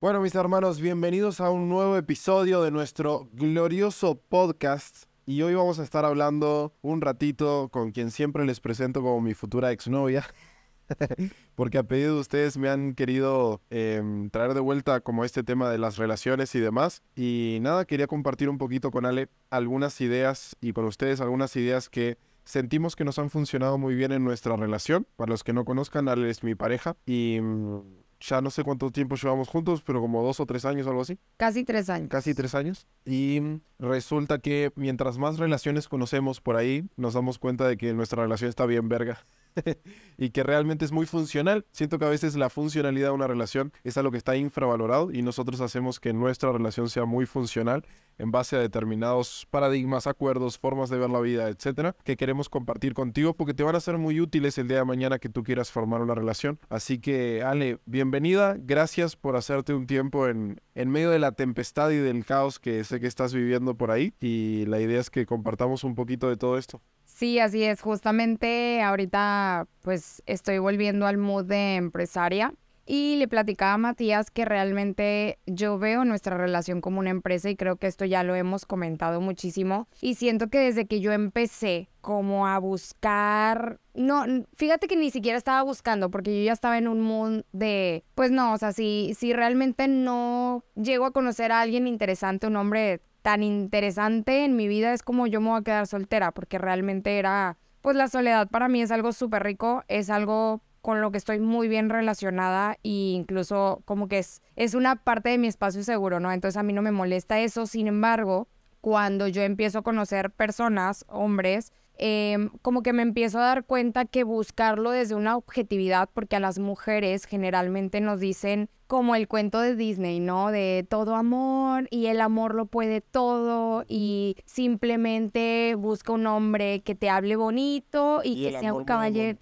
Bueno, mis hermanos, bienvenidos a un nuevo episodio de nuestro glorioso podcast. Y hoy vamos a estar hablando un ratito con quien siempre les presento como mi futura exnovia. Porque a pedido de ustedes me han querido em, traer de vuelta como este tema de las relaciones y demás. Y nada, quería compartir un poquito con Ale algunas ideas y con ustedes algunas ideas que sentimos que nos han funcionado muy bien en nuestra relación. Para los que no conozcan, Ale es mi pareja y mm, ya no sé cuánto tiempo llevamos juntos, pero como dos o tres años o algo así. Casi tres años. Casi tres años. Y resulta que mientras más relaciones conocemos por ahí, nos damos cuenta de que nuestra relación está bien verga. y que realmente es muy funcional. Siento que a veces la funcionalidad de una relación es algo que está infravalorado y nosotros hacemos que nuestra relación sea muy funcional en base a determinados paradigmas, acuerdos, formas de ver la vida, etcétera, que queremos compartir contigo porque te van a ser muy útiles el día de mañana que tú quieras formar una relación. Así que, Ale, bienvenida. Gracias por hacerte un tiempo en, en medio de la tempestad y del caos que sé que estás viviendo por ahí. Y la idea es que compartamos un poquito de todo esto. Sí, así es. Justamente ahorita pues estoy volviendo al mood de empresaria y le platicaba a Matías que realmente yo veo nuestra relación como una empresa y creo que esto ya lo hemos comentado muchísimo y siento que desde que yo empecé como a buscar, no, fíjate que ni siquiera estaba buscando porque yo ya estaba en un mood de, pues no, o sea, si, si realmente no llego a conocer a alguien interesante, un hombre tan interesante en mi vida es como yo me voy a quedar soltera porque realmente era, pues la soledad para mí es algo súper rico, es algo con lo que estoy muy bien relacionada e incluso como que es, es una parte de mi espacio seguro, ¿no? Entonces a mí no me molesta eso, sin embargo, cuando yo empiezo a conocer personas, hombres, em, como que me empiezo a dar cuenta que buscarlo desde una objetividad, porque a las mujeres generalmente nos dicen como el cuento de Disney, ¿no? De todo amor y el amor lo puede todo y simplemente busca un hombre que te hable bonito y, que sea un caballero.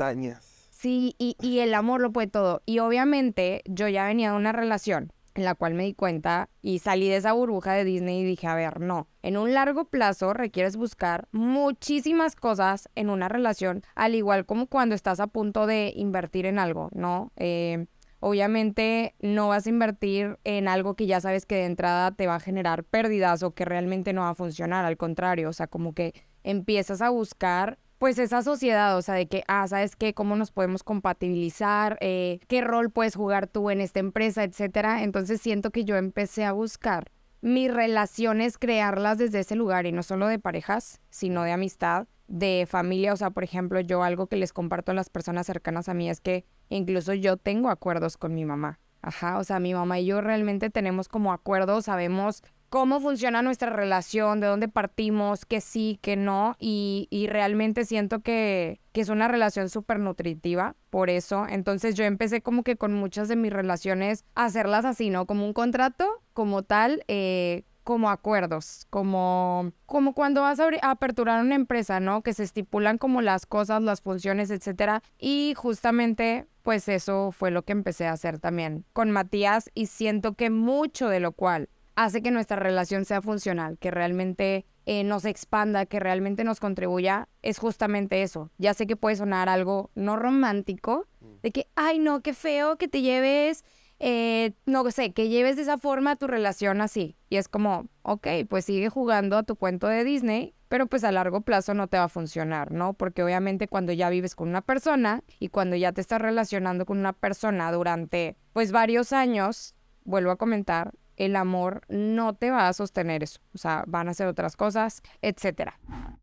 Sí, y, y el amor lo puede todo. Y obviamente yo ya venía de una relación en la cual me di cuenta y salí de esa burbuja de Disney y dije, a ver, no, en un largo plazo requieres buscar muchísimas cosas en una relación, al igual como cuando estás a punto de invertir en algo, ¿no? Eh, obviamente no vas a invertir en algo que ya sabes que de entrada te va a generar pérdidas o que realmente no va a funcionar, al contrario, o sea, como que empiezas a buscar pues esa sociedad, o sea, de que, ah, ¿sabes qué? ¿Cómo nos podemos compatibilizar? Eh, ¿Qué rol puedes jugar tú en esta empresa, etcétera? Entonces siento que yo empecé a buscar mis relaciones, crearlas desde ese lugar y no solo de parejas, sino de amistad, de familia. O sea, por ejemplo, yo algo que les comparto a las personas cercanas a mí es que incluso yo tengo acuerdos con mi mamá. Ajá, o sea, mi mamá y yo realmente tenemos como acuerdos, sabemos cómo funciona nuestra relación, de dónde partimos, que sí, que no, y, realmente siento que, es una relación súper nutritiva, por eso, entonces yo empecé como que con muchas de mis relaciones a hacerlas así, ¿no? Como un contrato, como tal, eh, como acuerdos, como, como cuando vas a, a, aperturar una empresa, ¿no? Que se estipulan como las cosas, las funciones, etcétera. Y justamente, pues eso fue lo que empecé a hacer también con Matías y siento que mucho de lo cual hace que nuestra relación sea funcional, que realmente eh, nos expanda, que realmente nos contribuya, es justamente eso. Ya sé que puede sonar algo no romántico, mm. de que, ay, no, qué feo que te lleves, eh, no sé, que lleves de esa forma tu relación así. Y es como, ok, pues sigue jugando a tu cuento de Disney, pero pues a largo plazo no te va a funcionar, ¿no? Porque obviamente cuando ya vives con una persona y cuando ya te estás relacionando con una persona durante pues varios años, vuelvo a comentar, el amor no te va a sostener eso. O sea, van a hacer otras cosas, etcétera.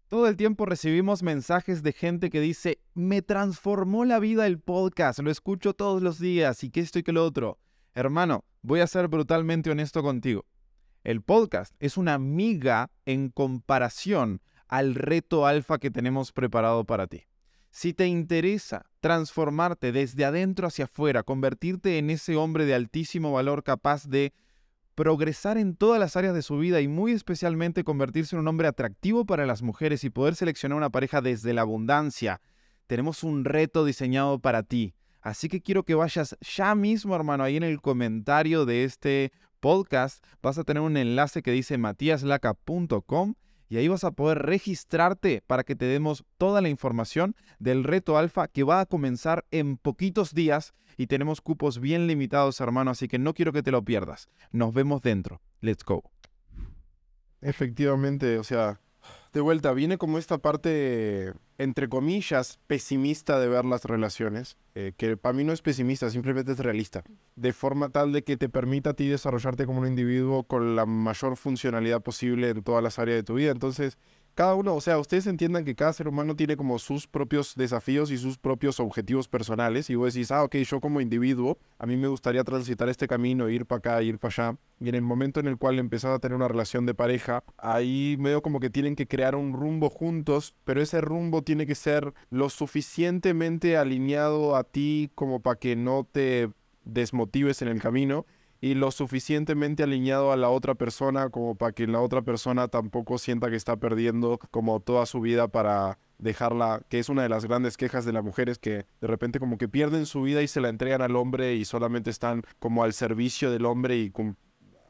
Todo el tiempo recibimos mensajes de gente que dice, me transformó la vida el podcast, lo escucho todos los días y que esto y que lo otro. Hermano, voy a ser brutalmente honesto contigo. El podcast es una miga en comparación al reto alfa que tenemos preparado para ti. Si te interesa transformarte desde adentro hacia afuera, convertirte en ese hombre de altísimo valor capaz de progresar en todas las áreas de su vida y muy especialmente convertirse en un hombre atractivo para las mujeres y poder seleccionar una pareja desde la abundancia. Tenemos un reto diseñado para ti. Así que quiero que vayas ya mismo, hermano, ahí en el comentario de este podcast. Vas a tener un enlace que dice matiaslaca.com y ahí vas a poder registrarte para que te demos toda la información del reto alfa que va a comenzar en poquitos días y tenemos cupos bien limitados, hermano, así que no quiero que te lo pierdas. Nos vemos dentro. Let's go. Efectivamente, o sea, de vuelta, viene como esta parte, entre comillas, pesimista de ver las relaciones, eh, que para mí no es pesimista, simplemente es realista, de forma tal de que te permita a ti desarrollarte como un individuo con la mayor funcionalidad posible en todas las áreas de tu vida. Entonces, cada uno, o sea, ustedes entiendan que cada ser humano tiene como sus propios desafíos y sus propios objetivos personales. Y vos decís, ah, ok, yo como individuo, a mí me gustaría transitar este camino, ir para acá, ir para allá. Y en el momento en el cual empezás a tener una relación de pareja, ahí medio como que tienen que crear un rumbo juntos, pero ese rumbo tiene que ser lo suficientemente alineado a ti como para que no te desmotives en el camino y lo suficientemente alineado a la otra persona como para que la otra persona tampoco sienta que está perdiendo como toda su vida para dejarla, que es una de las grandes quejas de las mujeres que de repente como que pierden su vida y se la entregan al hombre y solamente están como al servicio del hombre y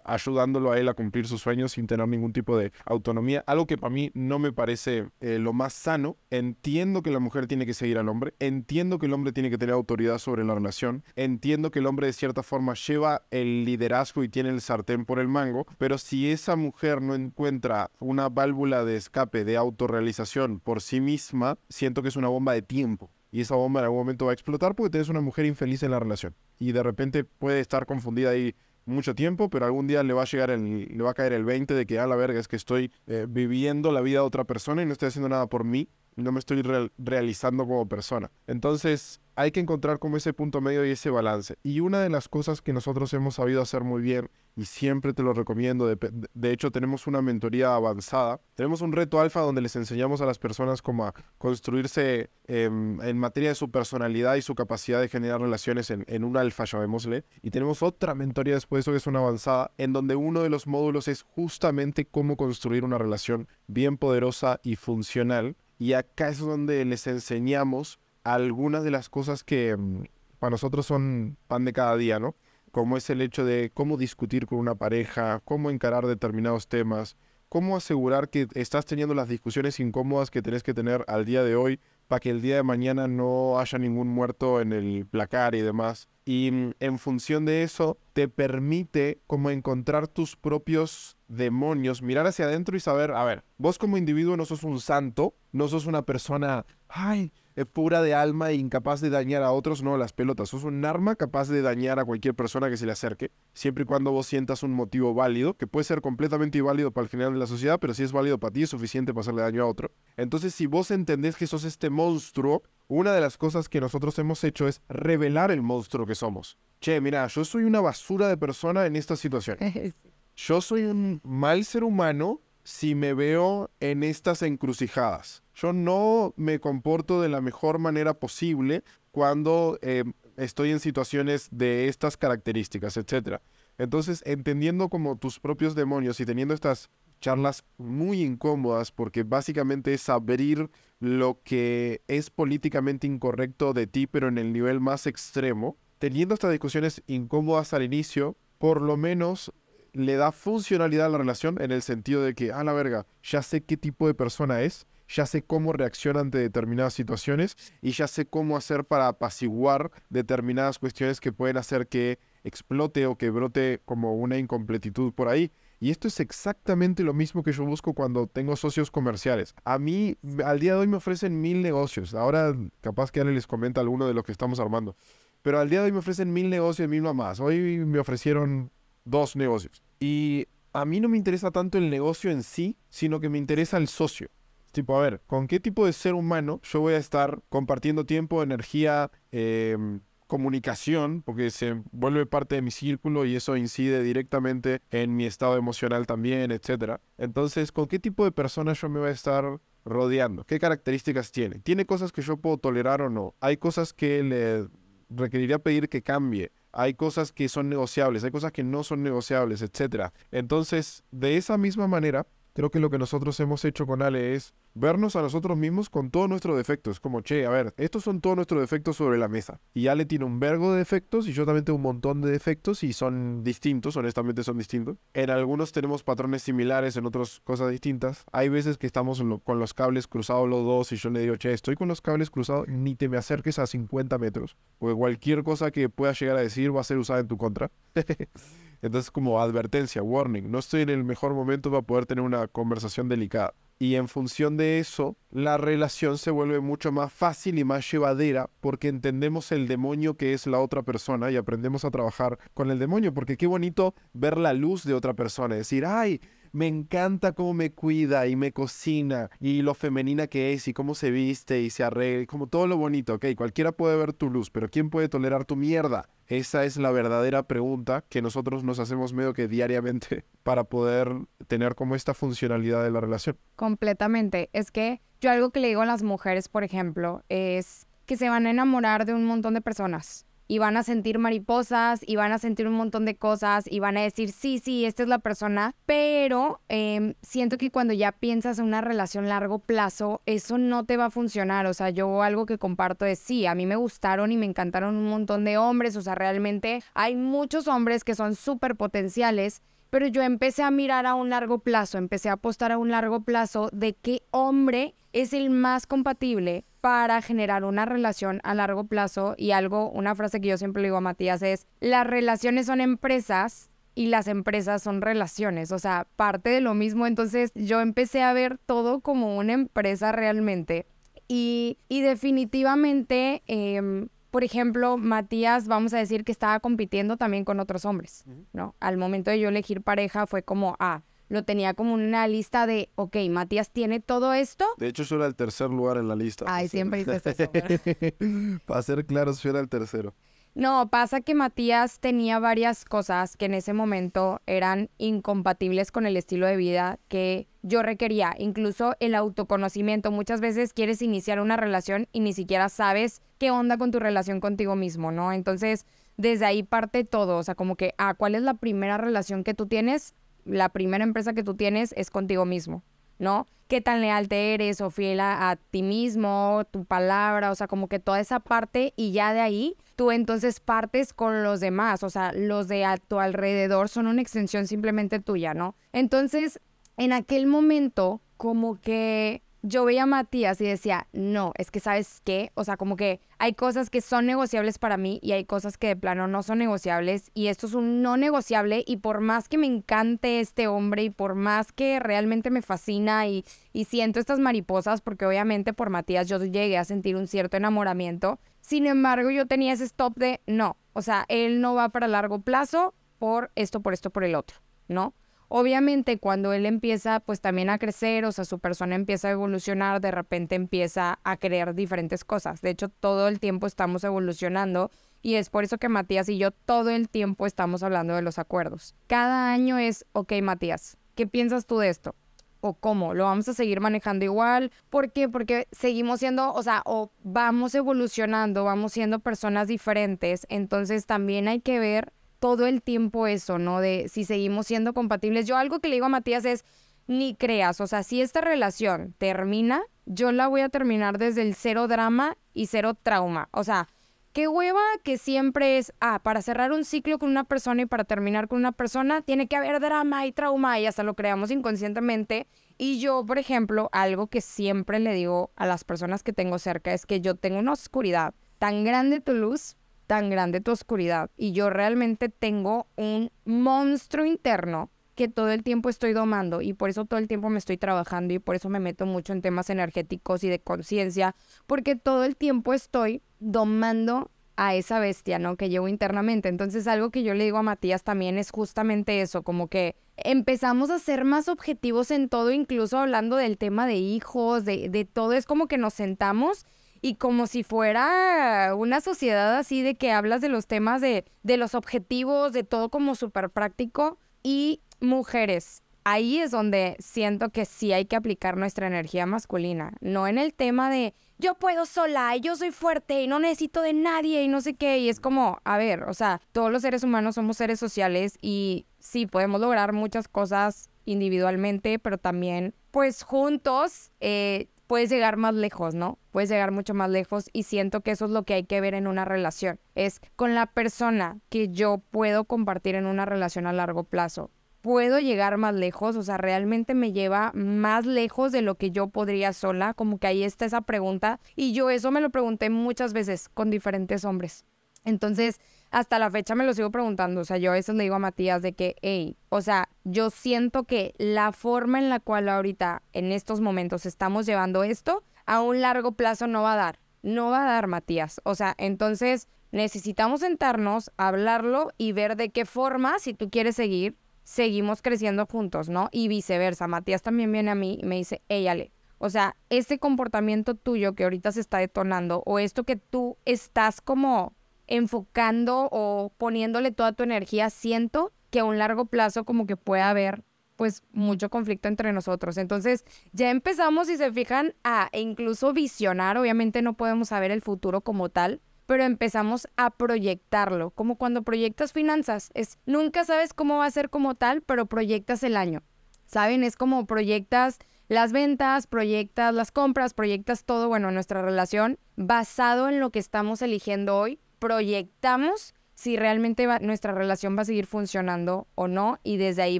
ayudándolo a él a cumplir sus sueños sin tener ningún tipo de autonomía, algo que para mí no me parece eh, lo más sano. Entiendo que la mujer tiene que seguir al hombre, entiendo que el hombre tiene que tener autoridad sobre la relación, entiendo que el hombre de cierta forma lleva el liderazgo y tiene el sartén por el mango, pero si esa mujer no encuentra una válvula de escape de autorrealización por sí misma, siento que es una bomba de tiempo y esa bomba en algún momento va a explotar porque tienes una mujer infeliz en la relación. Y de repente puede estar confundida ahí mucho tiempo, pero algún día le va a llegar el, le va a caer el 20 de que, a ah, la verga, es que estoy eh, viviendo la vida de otra persona y no estoy haciendo nada por mí, no me estoy realizando como persona. Entonces, hay que encontrar como ese punto medio y ese balance. Y una de las cosas que nosotros hemos sabido hacer muy bien, y siempre te lo recomiendo, de, hecho tenemos una mentoría avanzada, tenemos un reto alfa donde les enseñamos a las personas cómo a construirse en materia de su personalidad y su capacidad de generar relaciones en, en un alfa, llamémosle. Y tenemos otra mentoría después de eso que es una avanzada, en donde uno de los módulos es justamente cómo construir una relación bien poderosa y funcional. Y acá es donde les enseñamos algunas de las cosas que mm, para nosotros son pan de cada día, ¿no? Como es el hecho de cómo discutir con una pareja, cómo encarar determinados temas, cómo asegurar que estás teniendo las discusiones incómodas que tenés que tener al día de hoy para que el día de mañana no haya ningún muerto en el placar y demás. Y mm, en función de eso, te permite como encontrar tus propios demonios, mirar hacia adentro y saber, a ver, vos como individuo no sos un santo, no sos una persona, ay, pura de alma e incapaz de dañar a otros, no, las pelotas. Sos un arma capaz de dañar a cualquier persona que se le acerque, siempre y cuando vos sientas un motivo válido, que puede ser completamente inválido para el final de la sociedad, pero si es válido para ti es suficiente para hacerle daño a otro. Entonces, si vos entendés que sos este monstruo, una de las cosas que nosotros hemos hecho es revelar el monstruo que somos. Che, mira, yo soy una basura de persona en esta situación. Yo soy un mal ser humano si me veo en estas encrucijadas. Yo no me comporto de la mejor manera posible cuando eh, estoy en situaciones de estas características, etc. Entonces, entendiendo como tus propios demonios y teniendo estas charlas muy incómodas, porque básicamente es abrir lo que es políticamente incorrecto de ti, pero en el nivel más extremo, teniendo estas discusiones incómodas al inicio, por lo menos le da funcionalidad a la relación en el sentido de que, a la verga, ya sé qué tipo de persona es, ya sé cómo reacciona ante determinadas situaciones y ya sé cómo hacer para apaciguar determinadas cuestiones que pueden hacer que explote o que brote como una incompletitud por ahí. Y esto es exactamente lo mismo que yo busco cuando tengo socios comerciales. A mí, al día de hoy me ofrecen mil negocios. Ahora, capaz que Ale les comenta alguno de los que estamos armando. Pero al día de hoy me ofrecen mil negocios mil más. Hoy me ofrecieron dos negocios. Y a mí no me interesa tanto el negocio en sí, sino que me interesa el socio. Tipo, a ver, ¿con qué tipo de ser humano yo voy a estar compartiendo tiempo, energía, em, comunicación, porque se vuelve parte de mi círculo y eso incide directamente en mi estado emocional también, etc. Entonces, ¿con qué tipo de persona yo me voy a estar rodeando? ¿Qué características tiene? ¿Tiene cosas que yo puedo tolerar o no? ¿Hay cosas que le requeriría pedir que cambie? hay cosas que son negociables, hay cosas que no son negociables, etc. Entonces, de esa misma manera, Creo que lo que nosotros hemos hecho con Ale es vernos a nosotros mismos con todos nuestros defectos. Como, che, a ver, estos son todos nuestros defectos sobre la mesa. Y Ale tiene un vergo de defectos y yo también tengo un montón de defectos y son distintos, honestamente son distintos. En algunos tenemos patrones similares, en otros cosas distintas. Hay veces que estamos con los cables cruzados los dos y yo le digo, che, estoy con los cables cruzados, ni te me acerques a 50 metros. Porque cualquier cosa que puedas llegar a decir va a ser usada en tu contra. Entonces como advertencia, warning, no estoy en el mejor momento para poder tener una conversación delicada. Y en función de eso, la relación se vuelve mucho más fácil y más llevadera porque entendemos el demonio que es la otra persona y aprendemos a trabajar con el demonio. Porque qué bonito ver la luz de otra persona. Decir, ay, me encanta cómo me cuida y me cocina y lo femenina que es y cómo se viste y se arregla, como todo lo bonito, ok, cualquiera puede ver tu luz, pero ¿quién puede tolerar tu mierda? Esa es la verdadera pregunta que nosotros nos hacemos medio que diariamente para poder tener como esta funcionalidad de la relación. Completamente. Es que yo algo que le digo a las mujeres, por ejemplo, es que se van a enamorar de un montón de personas y van a sentir mariposas y van a sentir un montón de cosas y van a decir, sí, sí, esta es la persona, pero em, siento que cuando ya piensas en una relación largo plazo, eso no te va a funcionar. O sea, yo algo que comparto es, sí, a mí me gustaron y me encantaron un montón de hombres, o sea, realmente hay muchos hombres que son súper potenciales pero yo empecé a mirar a un largo plazo, empecé a apostar a un largo plazo de qué hombre es el más compatible para generar una relación a largo plazo. Y algo, una frase que yo siempre le digo a Matías es, las relaciones son empresas y las empresas son relaciones, o sea, parte de lo mismo, entonces yo empecé a ver todo como una empresa realmente. Y, y definitivamente... Eh, por ejemplo, Matías, vamos a decir que estaba compitiendo también con otros hombres, ¿no? Al momento de yo elegir pareja fue como, ah, lo tenía como una lista de, ok, Matías tiene todo esto. De hecho, yo era el tercer lugar en la lista. Ay, siempre dices eso. Para ser claro, yo era el tercero. No, pasa que Matías tenía varias cosas que en ese momento eran incompatibles con el estilo de vida que yo requería, incluso el autoconocimiento. Muchas veces quieres iniciar una relación y ni siquiera sabes qué onda con tu relación contigo mismo, ¿no? Entonces, desde ahí parte todo, o sea, como que, ah, ¿cuál es la primera relación que tú tienes? La primera empresa que tú tienes es contigo mismo. ¿no? Qué tan leal te eres o fiel a, ti mismo, tu palabra, o sea, como que toda esa parte y ya de ahí tú entonces partes con los demás, o sea, los de a tu alrededor son una extensión simplemente tuya, ¿no? Entonces, en aquel momento, como que yo veía a Matías y decía, no, es que sabes qué, o sea, como que hay cosas que son negociables para mí y hay cosas que de plano no son negociables y esto es un no negociable y por más que me encante este hombre y por más que realmente me fascina y, siento estas mariposas, porque obviamente por Matías yo llegué a sentir un cierto enamoramiento, sin embargo yo tenía ese stop de no, o sea, él no va para largo plazo por esto, por esto, por el otro, ¿no? Obviamente cuando él empieza pues también a crecer, o sea, su persona empieza a evolucionar, de repente empieza a creer diferentes cosas. De hecho, todo el tiempo estamos evolucionando y es por eso que Matías y yo todo el tiempo estamos hablando de los acuerdos. Cada año es, ok, Matías, ¿qué piensas tú de esto? ¿O cómo? ¿Lo vamos a seguir manejando igual? ¿Por qué? Porque seguimos siendo, o sea, o vamos evolucionando, vamos siendo personas diferentes, entonces también hay que ver todo el tiempo eso, ¿no? De si seguimos siendo compatibles. Yo algo que le digo a Matías es, ni creas, o sea, si esta relación termina, yo la voy a terminar desde el cero drama y cero trauma. O sea, qué hueva que siempre es, ah, para cerrar un ciclo con una persona y para terminar con una persona, tiene que haber drama y trauma y hasta lo creamos inconscientemente. Y yo, por ejemplo, algo que siempre le digo a las personas que tengo cerca es que yo tengo una oscuridad tan grande tu luz tan grande tu oscuridad y yo realmente tengo un monstruo interno que todo el tiempo estoy domando y por eso todo el tiempo me estoy trabajando y por eso me meto mucho en temas energéticos y de conciencia, porque todo el tiempo estoy domando a esa bestia, ¿no? Que llevo internamente. Entonces algo que yo le digo a Matías también es justamente eso, como que empezamos a ser más objetivos en todo, incluso hablando del tema de hijos, de, de todo, es como que nos sentamos y como si fuera una sociedad así de que hablas de los temas de, de los objetivos, de todo como súper práctico y mujeres. Ahí es donde siento que sí hay que aplicar nuestra energía masculina, no en el tema de yo puedo sola y yo soy fuerte y no necesito de nadie y no sé qué. Y es como, a ver, o sea, todos los seres humanos somos seres sociales y sí podemos lograr muchas cosas individualmente, pero también, pues juntos, eh, puedes llegar más lejos, ¿no? Puedes llegar mucho más lejos y siento que eso es lo que hay que ver en una relación. Es con la persona que yo puedo compartir en una relación a largo plazo. Puedo llegar más lejos, o sea, realmente me lleva más lejos de lo que yo podría sola, como que ahí está esa pregunta. Y yo eso me lo pregunté muchas veces con diferentes hombres. Entonces, hasta la fecha me lo sigo preguntando. O sea, yo a veces le digo a Matías de que, hey, o sea, yo siento que la forma en la cual ahorita, en estos momentos, estamos llevando esto, a un largo plazo no va a dar. No va a dar, Matías. O sea, entonces necesitamos sentarnos, hablarlo y ver de qué forma, si tú quieres seguir, seguimos creciendo juntos, ¿no? Y viceversa. Matías también viene a mí y me dice, hey, Ale, o sea, este comportamiento tuyo que ahorita se está detonando o esto que tú estás como enfocando o poniéndole toda tu energía, siento que a un largo plazo como que puede haber pues mucho conflicto entre nosotros. Entonces ya empezamos, si se fijan, a incluso visionar, obviamente no podemos saber el futuro como tal, pero empezamos a proyectarlo, como cuando proyectas finanzas, es nunca sabes cómo va a ser como tal, pero proyectas el año. ¿Saben? Es como proyectas las ventas, proyectas las compras, proyectas todo, bueno, nuestra relación basado en lo que estamos eligiendo hoy, proyectamos si realmente nuestra relación va a seguir funcionando o no y desde ahí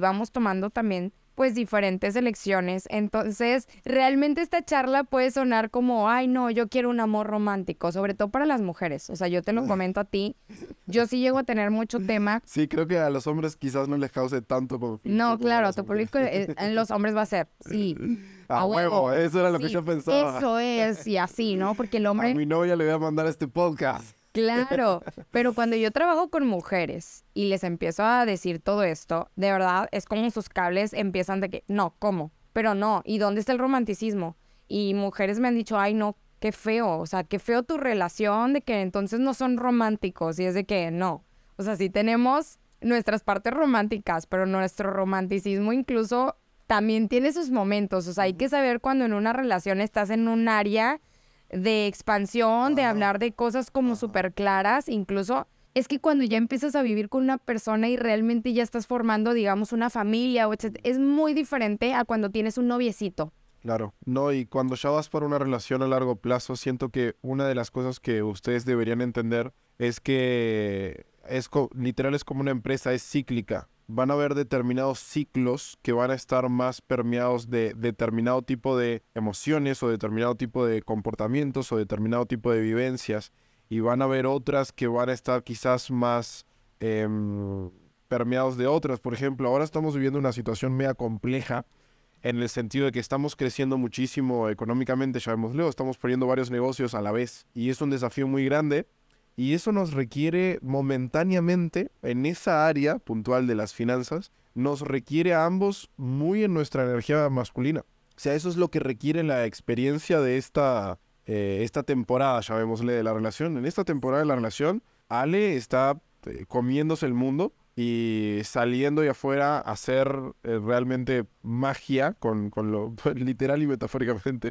vamos tomando también pues diferentes elecciones. Entonces, realmente esta charla puede sonar como, ay, no, yo quiero un amor romántico, sobre todo para las mujeres. O sea, yo te lo comento a ti. Yo sí llego a tener mucho tema. Sí, creo que a los hombres quizás no les cause tanto conflicto. No, claro, tu público eh, en los hombres va a ser, sí. A, huevo. eso era lo que yo pensaba. Eso es, y así, ¿no? Porque el hombre... A mi novia le voy a mandar este podcast. Claro, pero cuando yo trabajo con mujeres y les empiezo a decir todo esto, de verdad es como sus cables empiezan de que, no, ¿cómo? Pero no, ¿y dónde está el romanticismo? Y mujeres me han dicho, ay, no, qué feo, o sea, qué feo tu relación, de que entonces no son románticos, y es de que no. O sea, sí tenemos nuestras partes románticas, pero nuestro romanticismo incluso también tiene sus momentos, o sea, hay que saber cuando en una relación estás en un área de expansión, de hablar de cosas como súper claras, incluso es que cuando ya empiezas a vivir con una persona y realmente ya estás formando, digamos, una familia, o etc., es muy diferente a cuando tienes un noviecito. Claro, no, y cuando ya vas para una relación a largo plazo, siento que una de las cosas que ustedes deberían entender es que es literal es como una empresa, es cíclica van a haber determinados ciclos que van a estar más permeados de determinado tipo de emociones o determinado tipo de comportamientos o determinado tipo de vivencias y van a haber otras que van a estar quizás más em, permeados de otras. Por ejemplo, ahora estamos viviendo una situación media compleja en el sentido de que estamos creciendo muchísimo económicamente, ya vemos estamos poniendo varios negocios a la vez y es un desafío muy grande y eso nos requiere momentáneamente, en esa área puntual de las finanzas, nos requiere a ambos muy en nuestra energía masculina. O sea, eso es lo que requiere la experiencia de esta, eh, esta temporada, llamémosle, de la relación. En esta temporada de la relación, Ale está eh, comiéndose el mundo y saliendo y afuera a hacer eh, realmente magia con, con, lo literal y metafóricamente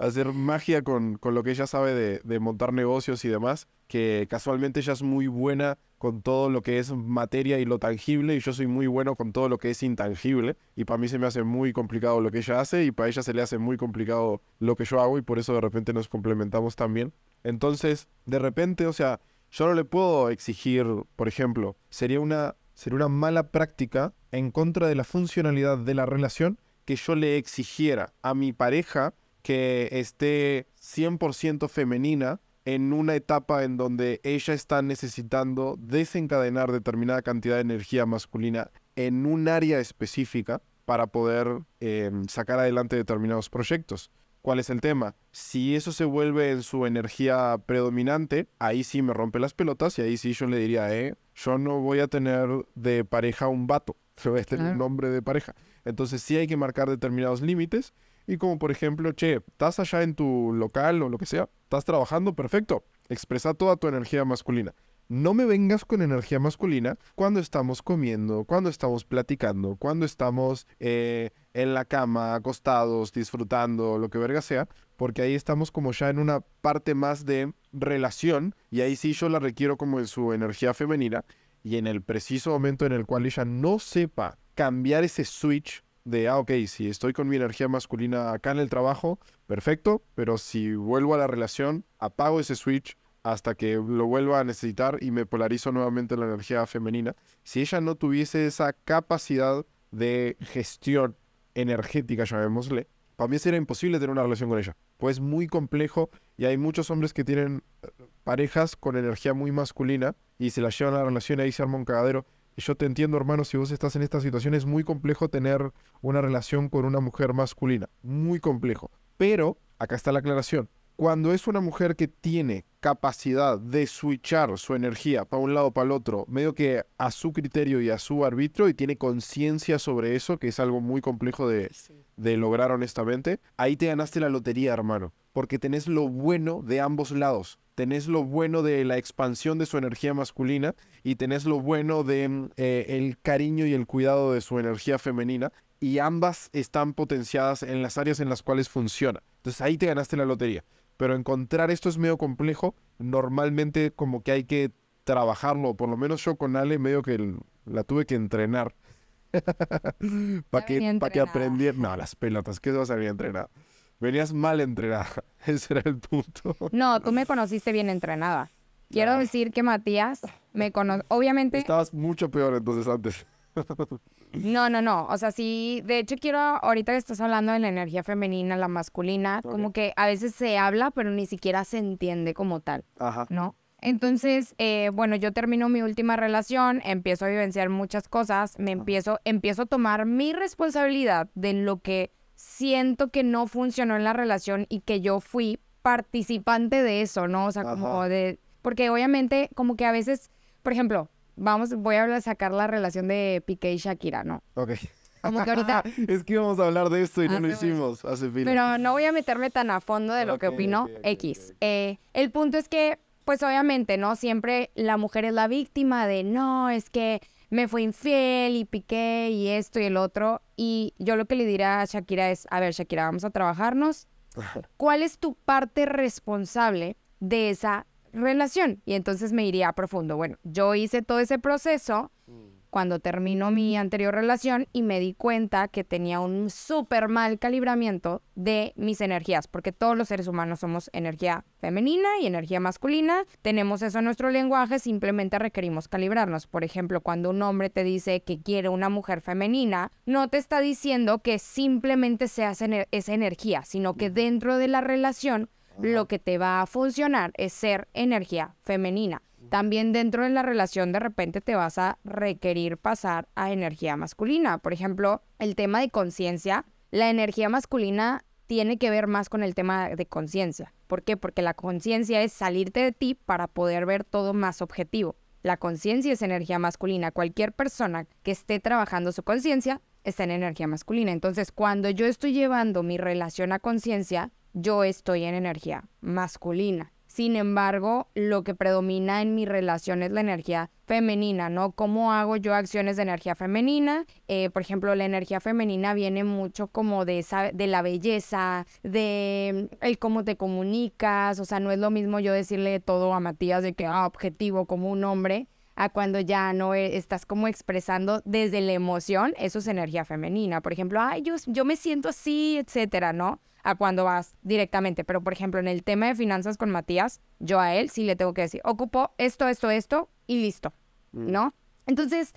hacer magia con, con, lo que ella sabe de, de, montar negocios y demás que casualmente ella es muy buena con todo lo que es materia y lo tangible y yo soy muy bueno con todo lo que es intangible y para mí se me hace muy complicado lo que ella hace y para ella se le hace muy complicado lo que yo hago y por eso de repente nos complementamos también. Entonces de repente o sea yo no le puedo exigir, por ejemplo, sería una, sería una mala práctica en contra de la funcionalidad de la relación que yo le exigiera a mi pareja que esté 100% femenina en una etapa en donde ella está necesitando desencadenar determinada cantidad de energía masculina en un área específica para poder eh, sacar adelante determinados proyectos. ¿Cuál es el tema? Si eso se vuelve en su energía predominante, ahí sí me rompe las pelotas y ahí sí yo le diría, eh, yo no voy a tener de pareja un vato, se voy a tener un nombre de pareja. Entonces sí hay que marcar determinados límites y como por ejemplo, che, estás allá en tu local o lo que sea, estás trabajando, perfecto, expresa toda tu energía masculina no me vengas con energía masculina cuando estamos comiendo, cuando estamos platicando, cuando estamos eh, en la cama, acostados, disfrutando, lo que verga sea, porque ahí estamos como ya en una parte más de relación y ahí sí yo la requiero como en su energía femenina y en el preciso momento en el cual ella no sepa cambiar ese switch de, ah, ok, si estoy con mi energía masculina acá en el trabajo, perfecto, pero si vuelvo a la relación, apago ese switch hasta que lo vuelva a necesitar y me polarizo nuevamente en la energía femenina. Si ella no tuviese esa capacidad de gestión energética, llamémosle, para mí sería imposible tener una relación con ella. Pues es muy complejo y hay muchos hombres que tienen eh, parejas con energía muy masculina y se la llevan a la relación y ahí se arma un cagadero. Y yo te entiendo, hermano, si vos estás en esta situación, es muy complejo tener una relación con una mujer masculina. Muy complejo. Pero, acá está la aclaración. Cuando es una mujer que tiene capacidad de switchar su energía para un lado o para el otro, medio que a su criterio y a su arbitrio, y tiene conciencia sobre eso, que es algo muy complejo de, de lograr honestamente, ahí te ganaste la lotería, hermano. Porque tenés lo bueno de ambos lados. Tenés lo bueno de la expansión de su energía masculina y tenés lo bueno de mm, eh, el cariño y el cuidado de su energía femenina. Y ambas están potenciadas en las áreas en las cuales funciona. Entonces ahí te ganaste la lotería pero encontrar esto es medio complejo. Normalmente como que hay que trabajarlo, por lo menos yo con Ale medio que la tuve que entrenar. para que, pa que aprendiera. No, las pelotas, ¿qué vas a venir entrenada? Venías mal entrenada, ese era el punto. No, tú me conociste bien entrenada. Quiero decir que Matías me conoce, obviamente... Estabas mucho peor entonces antes. No, no, no. O sea, sí, de hecho quiero, ahorita que estás hablando de la energía femenina, la masculina, como que a veces se habla, pero ni siquiera se entiende como tal. Ajá. ¿No? Entonces, eh, bueno, yo termino mi última relación, empiezo a vivenciar muchas cosas, me empiezo, empiezo a tomar mi responsabilidad de lo que siento que no funcionó en la relación y que yo fui participante de eso, ¿no? O sea, como de, porque obviamente como que a veces, por ejemplo, vamos, voy a sacar la relación de Piqué y Shakira, ¿no? Ok. Como que ahorita... es que íbamos a hablar de esto y no lo hicimos hace fin. Pero no voy a meterme tan a fondo de lo que opino X. Eh, el punto es que, pues obviamente, ¿no? Siempre la mujer es la víctima de, no, es que me fue infiel y piqué y esto y el otro. Y yo lo que le diré a Shakira es, a ver, Shakira, vamos a trabajarnos. ¿Cuál es tu parte responsable de esa relación. Y entonces me iría a profundo. Bueno, yo hice todo ese proceso mm. cuando terminó mi anterior relación y me di cuenta que tenía un súper mal calibramiento de mis energías, porque todos los seres humanos somos energía femenina y energía masculina. Tenemos eso en nuestro lenguaje, simplemente requerimos calibrarnos. Por ejemplo, cuando un hombre te dice que quiere una mujer femenina, no te está diciendo que simplemente seas esa energía, sino que dentro de la relación lo que te va a funcionar es ser energía femenina. También dentro de la relación de repente te vas a requerir pasar a energía masculina. Por ejemplo, el tema de conciencia, la energía masculina tiene que ver más con el tema de conciencia. ¿Por qué? Porque la conciencia es salirte de ti para poder ver todo más objetivo. La conciencia es energía masculina. Cualquier persona que esté trabajando su conciencia está en energía masculina. Entonces, cuando yo estoy llevando mi relación a conciencia, yo estoy en energía masculina. Sin embargo, lo que predomina en mi relación es la energía femenina, ¿no? ¿Cómo hago yo acciones de energía femenina? Eh, por ejemplo, la energía femenina viene mucho como de, esa, de la belleza, de el cómo te comunicas, o sea, no es lo mismo yo decirle todo a Matías de que, ah, objetivo como un hombre, a cuando ya no e, estás como expresando desde la emoción, eso es energía femenina. Por ejemplo, ay, yo, yo me siento así, etcétera, ¿no? A cuando vas directamente. Pero, por ejemplo, en el tema de finanzas con Matías, yo a él sí le tengo que decir, ocupo esto, esto, esto y listo, mm. ¿no? Entonces,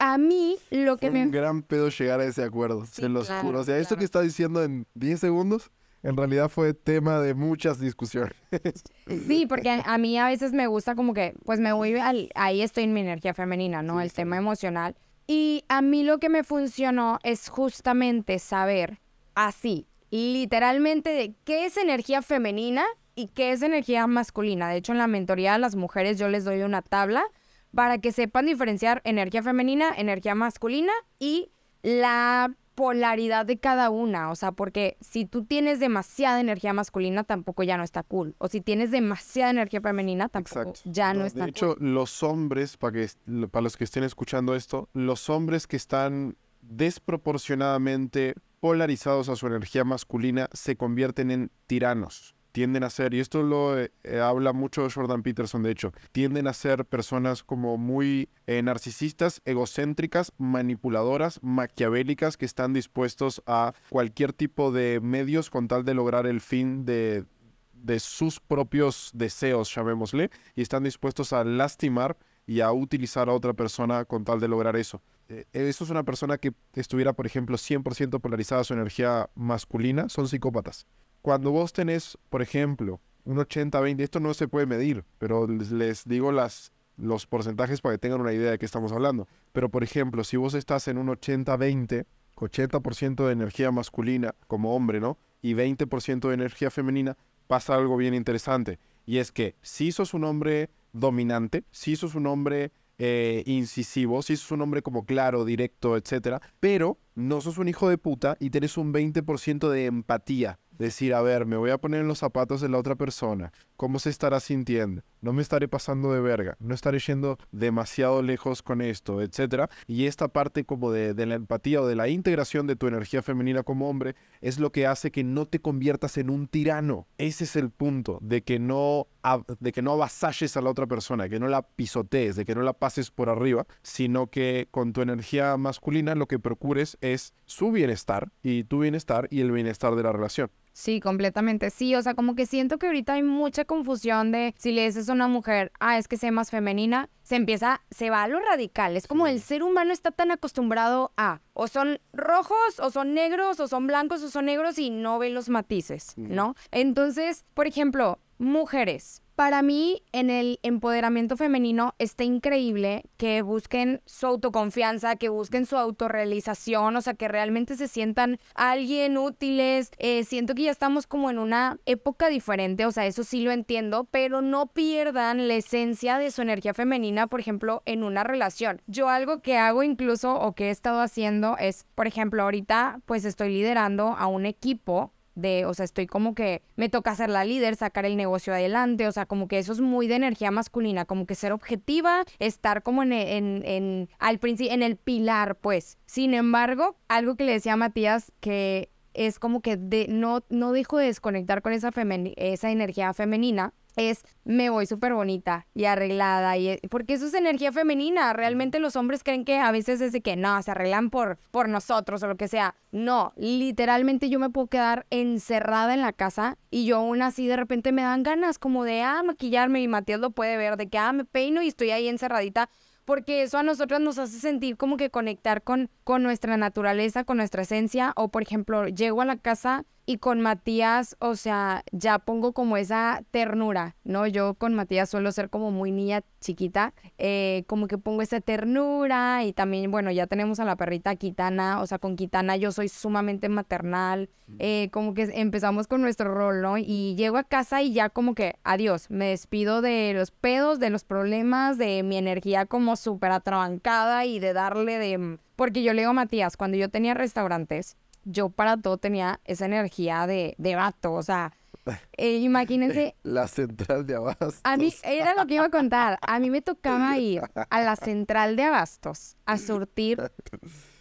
a mí lo que me... un gran pedo llegar a ese acuerdo, se los juro. O sea, esto que está diciendo en 10 segundos, en realidad fue tema de muchas discusiones. Sí, porque a, mí a veces me gusta como que, pues me voy al, ahí estoy en mi energía femenina, ¿no? el tema emocional. Y a mí lo que me funcionó es justamente saber así, literalmente de qué es energía femenina y qué es energía masculina. De hecho, en la mentoría a las mujeres yo les doy una tabla para que sepan diferenciar energía femenina, energía masculina y la polaridad de cada una, o sea, porque si tú tienes demasiada energía masculina tampoco ya no está cool, o si tienes demasiada energía femenina tampoco ya no, está cool. De hecho, los hombres, para, que, para los que estén escuchando esto, los hombres que están desproporcionadamente polarizados a su energía masculina se convierten en tiranos. tienden a ser, y esto lo eh, eh, habla mucho Jordan Peterson, de hecho, tienden a ser personas como muy eh, narcisistas, egocéntricas, manipuladoras, maquiavélicas, que están dispuestos a cualquier tipo de medios con tal de lograr el fin de, de sus propios deseos, llamémosle, y están dispuestos a lastimar y a utilizar a otra persona con tal de lograr eso. Eh, eso es una persona que estuviera, por ejemplo, 100% polarizada a su energía masculina, son psicópatas. Cuando vos tenés, por ejemplo, un 80-20, esto no se puede medir, pero les, les digo las, los porcentajes para que tengan una idea de qué estamos hablando. Pero, por ejemplo, si vos estás en un 80-20, 80% de energía masculina como hombre, ¿no? Y 20% de energía femenina, pasa algo bien interesante. Y es que si sos un hombre dominante, si sos un hombre eh, incisivo, si sos un hombre como claro, directo, etcétera, pero no sos un hijo de puta y tenés un 20% de empatía. Decir, a ver, me voy a poner en los zapatos de la otra persona. ¿Cómo se estará sintiendo? No me estaré pasando de verga. No estaré yendo demasiado lejos con esto, etcétera. Y esta parte como de, de la empatía o de la integración de tu energía femenina como hombre es lo que hace que no te conviertas en un tirano. Ese es el punto, de que no, de que no avasalles a la otra persona, que no la pisotees, de que no la pases por arriba, sino que con tu energía masculina lo que procures es su bienestar y tu bienestar y el bienestar de la relación. Sí, completamente. Sí, o sea, como que siento que ahorita hay mucha confusión de si le dices a una mujer, ah, es que sea más femenina, se empieza, se va a lo radical. Es como el ser humano está tan acostumbrado a, o son rojos, o son negros, o son blancos, o son negros y no ve los matices, ¿no? Entonces, por ejemplo, mujeres. Para mí, en el empoderamiento femenino está increíble que busquen su autoconfianza, que busquen su autorrealización, o sea, que realmente se sientan alguien útiles. Eh, siento que ya estamos como en una época diferente, o sea, eso sí lo entiendo, pero no pierdan la esencia de su energía femenina, por ejemplo, en una relación. Yo algo que hago incluso o que he estado haciendo es, por ejemplo, ahorita pues estoy liderando a un equipo de, o sea, estoy como que me toca ser la líder, sacar el negocio adelante, o sea, como que eso es muy de energía masculina, como que ser objetiva, estar como en, en, en al en el pilar, pues. Sin embargo, algo que le decía a Matías que es como que de, no, no dejo de desconectar con esa, femeni- esa energía femenina, es me voy súper bonita y arreglada y e- porque eso es energía femenina. Realmente los hombres creen que a veces es de que no se arreglan por por nosotros o lo que sea. No literalmente yo me puedo quedar encerrada en la casa y yo aún así de repente me dan ganas como de ah maquillarme y Matías lo puede ver de que ah me peino y estoy ahí encerradita porque eso a nosotras nos hace sentir como que conectar con, con nuestra naturaleza, con nuestra esencia, o por ejemplo, llego a la casa y con Matías, o sea, ya pongo como esa ternura, ¿no? Yo con Matías suelo ser como muy niña chiquita, eh, como que pongo esa ternura y también, bueno, ya tenemos a la perrita Kitana, o sea, con Kitana yo soy sumamente maternal, eh, como que empezamos con nuestro rol, ¿no? Y llego a casa y ya como que, adiós, me despido de los pedos, de los problemas, de mi energía como súper atrabancada y de darle de... Porque yo le digo a Matías, cuando yo tenía restaurantes, yo para todo tenía esa energía de, de vato, o sea, eh, imagínense, La central de abastos. a mí, era lo que iba a contar, a mí me tocaba ir a la central de abastos a surtir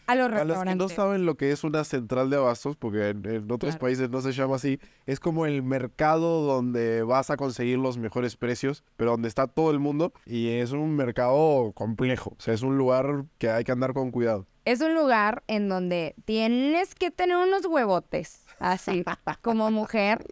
a los Para los que no restaurantes. saben lo que es una central de abastos, porque en, en otros Claro. países no se llama así, es como el mercado donde vas a conseguir los mejores precios, pero donde está todo el mundo y es un mercado complejo, o sea, es un lugar que hay que andar con cuidado. Es un lugar en donde tienes que tener unos huevotes, así, como mujer,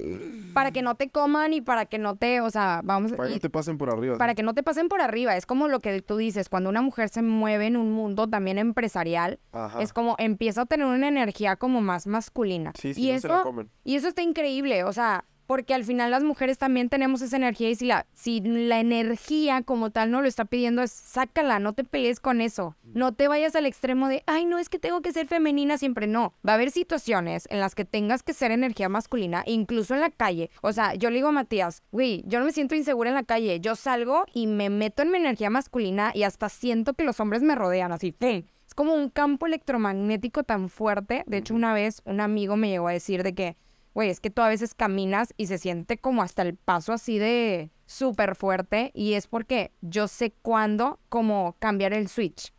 para que no te coman y para que no te, o sea, vamos, Para que y- no te pasen por arriba. para que no te pasen por arriba. Es como lo que tú dices, cuando una mujer se mueve en un mundo también empresarial, Ajá. es como empieza a tener una energía como más masculina. Sí, y sí, no se la eso, comen. y eso está increíble, o sea, porque al final las mujeres también tenemos esa energía y si la, si la energía como tal no lo está pidiendo es sácala, no te pelees con eso. No te vayas al extremo de, ay, no, es que tengo que ser femenina siempre. No, va a haber situaciones en las que tengas que ser energía masculina, incluso en la calle. O sea, yo le digo a Matías, güey, yo no me siento insegura en la calle. Yo salgo y me meto en mi energía masculina y hasta siento que los hombres me rodean así. ¡pum! Es como un campo electromagnético tan fuerte. De hecho, una vez un amigo me llegó a decir de que, güey, es que tú a veces caminas y se siente como hasta el paso así de súper fuerte y es porque yo sé cuándo como cambiar el switch.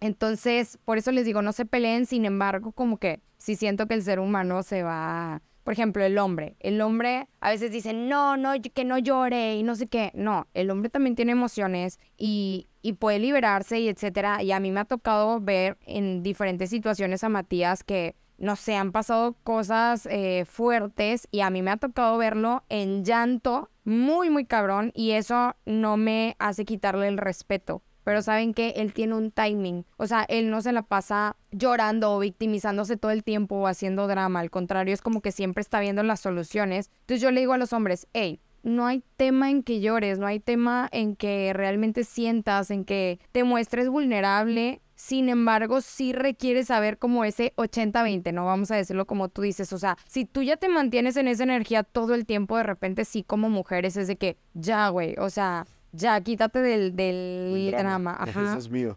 Entonces, por eso les digo, no se peleen, sin embargo, como que sí siento que el ser humano se va, por ejemplo, el hombre. El hombre a veces dice, no, no, que no llore y no sé qué. No, el hombre también tiene emociones y, y puede liberarse y etcétera. Y a mí me ha tocado ver en diferentes situaciones a Matías que no sé, han pasado cosas eh, fuertes y a mí me ha tocado verlo en llanto muy, muy cabrón y eso no me hace quitarle el respeto. Pero saben que él tiene un timing. O sea, él no se la pasa llorando o victimizándose todo el tiempo o haciendo drama. Al contrario, es como que siempre está viendo las soluciones. Entonces yo le digo a los hombres, hey, no hay tema en que llores, no hay tema en que realmente sientas, en que te muestres vulnerable sin embargo, sí requiere saber como ese 80-20, ¿no? Vamos a decirlo como tú dices. O sea, si tú ya te mantienes en esa energía todo el tiempo, de repente sí como mujeres es de que, ya, güey, o sea, ya, quítate del, del drama. Ajá. Eso es mío.